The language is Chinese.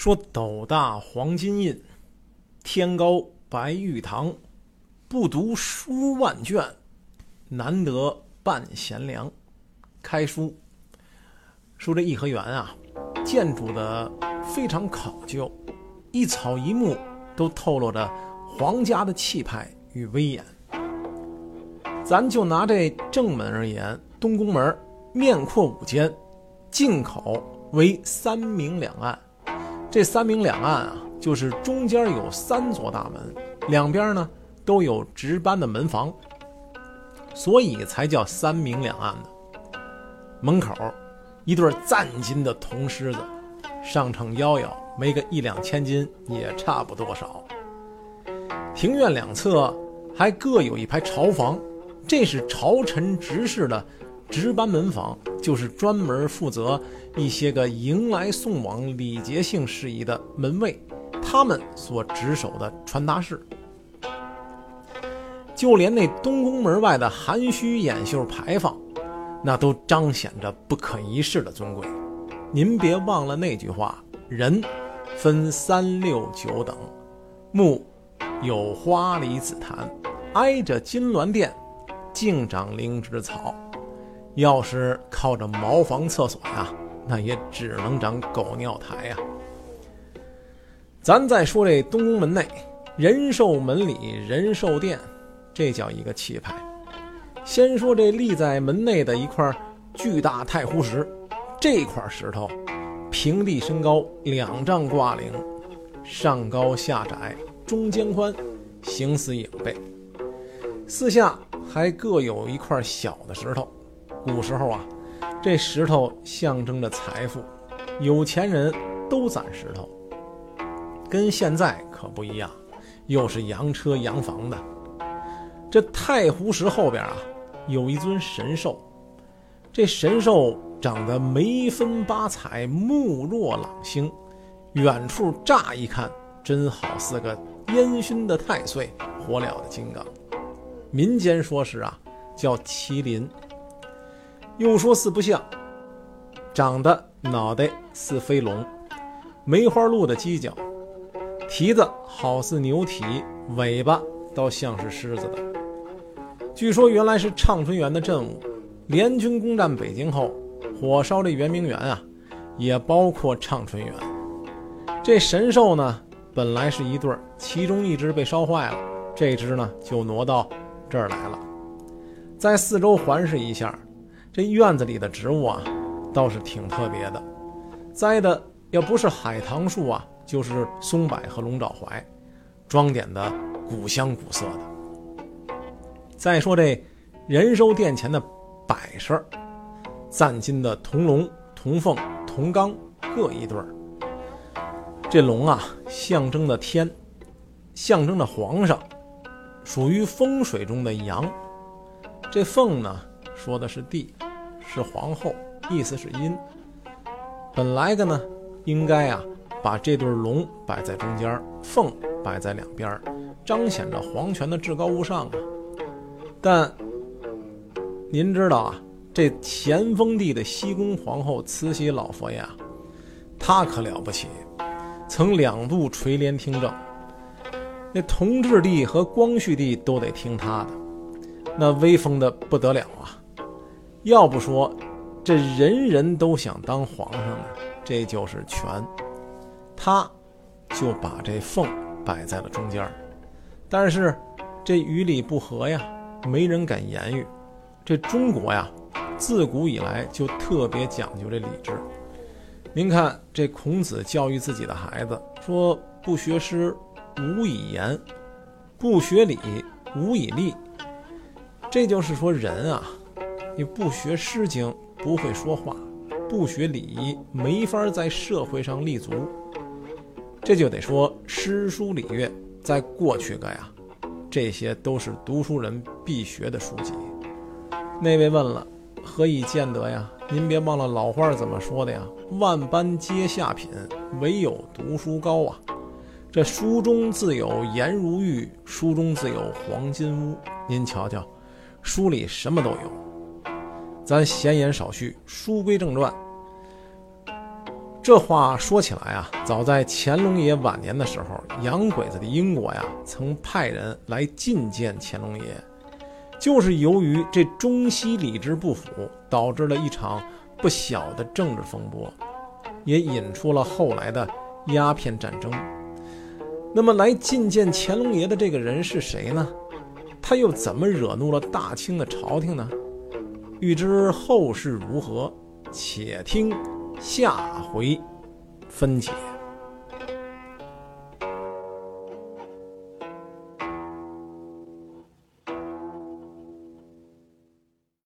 说斗大黄金印，天高白玉堂，不读书万卷，难得半贤良。开书说这颐和园啊，建筑的非常考究，一草一木都透露着皇家的气派与威严。咱就拿这正门而言，东宫门面阔五间，进口为三明两暗。这三明两暗啊，就是中间有三座大门，两边呢都有值班的门房，所以才叫三明两暗的。门口一对赞金的铜狮子，上称夭夭，没个一两千斤也差不多少。庭院两侧还各有一排朝房，这是朝臣执事的。值班门房就是专门负责一些个迎来送往礼节性事宜的门卫，他们所值守的传达室。就连那东宫门外的含须掩袖牌坊，那都彰显着不可一世的尊贵。您别忘了那句话：人分三六九等，木有花梨紫檀，挨着金銮殿，净长灵芝草。要是靠着茅房厕所呀，那也只能长狗尿台呀。咱再说这东宫门内，仁寿门里仁寿殿，这叫一个气派。先说这立在门内的一块巨大太湖石，这块石头平地身高两丈挂零，上高下窄，中间宽，形似影背。四下还各有一块小的石头。古时候啊，这石头象征着财富，有钱人都攒石头，跟现在可不一样，又是洋车洋房的。这太湖石后边啊，有一尊神兽，这神兽长得眉分八彩，目若朗星，远处乍一看，真好似个烟熏的太岁，火燎的金刚。民间说是啊，叫麒麟。又说四不像，长得脑袋似飞龙，梅花鹿的犄角，蹄子好似牛蹄，尾巴倒像是狮子的。据说原来是畅春园的镇物，联军攻占北京后，火烧这圆明园啊，也包括畅春园。这神兽呢，本来是一对儿，其中一只被烧坏了，这只呢就挪到这儿来了，在四周环视一下。这院子里的植物啊，倒是挺特别的，栽的要不是海棠树啊，就是松柏和龙爪槐，装点的古香古色的。再说这仁寿殿前的摆设，赞金的铜龙、铜凤、铜缸各一对儿。这龙啊，象征的天，象征着皇上，属于风水中的阳。这凤呢？说的是帝，是皇后，意思是阴。本来个呢，应该啊，把这对龙摆在中间，凤摆在两边，彰显着皇权的至高无上啊。但您知道啊，这咸丰帝的西宫皇后慈禧老佛爷啊，他可了不起，曾两度垂帘听政，那同治帝和光绪帝都得听他的，那威风的不得了啊。要不说，这人人都想当皇上呢，这就是权。他，就把这凤摆在了中间但是，这与理不合呀，没人敢言语。这中国呀，自古以来就特别讲究这礼制。您看，这孔子教育自己的孩子说：“不学诗，无以言；不学礼，无以立。”这就是说，人啊。你不学《诗经》，不会说话；不学礼仪，没法在社会上立足。这就得说诗书礼乐，在过去个呀，这些都是读书人必学的书籍。那位问了，何以见得呀？您别忘了老话怎么说的呀？“万般皆下品，唯有读书高啊！”这书中自有颜如玉，书中自有黄金屋。您瞧瞧，书里什么都有。咱闲言少叙，书归正传。这话说起来啊，早在乾隆爷晚年的时候，洋鬼子的英国呀，曾派人来觐见乾隆爷，就是由于这中西礼制不符，导致了一场不小的政治风波，也引出了后来的鸦片战争。那么来觐见乾隆爷的这个人是谁呢？他又怎么惹怒了大清的朝廷呢？欲知后事如何，且听。下回分解。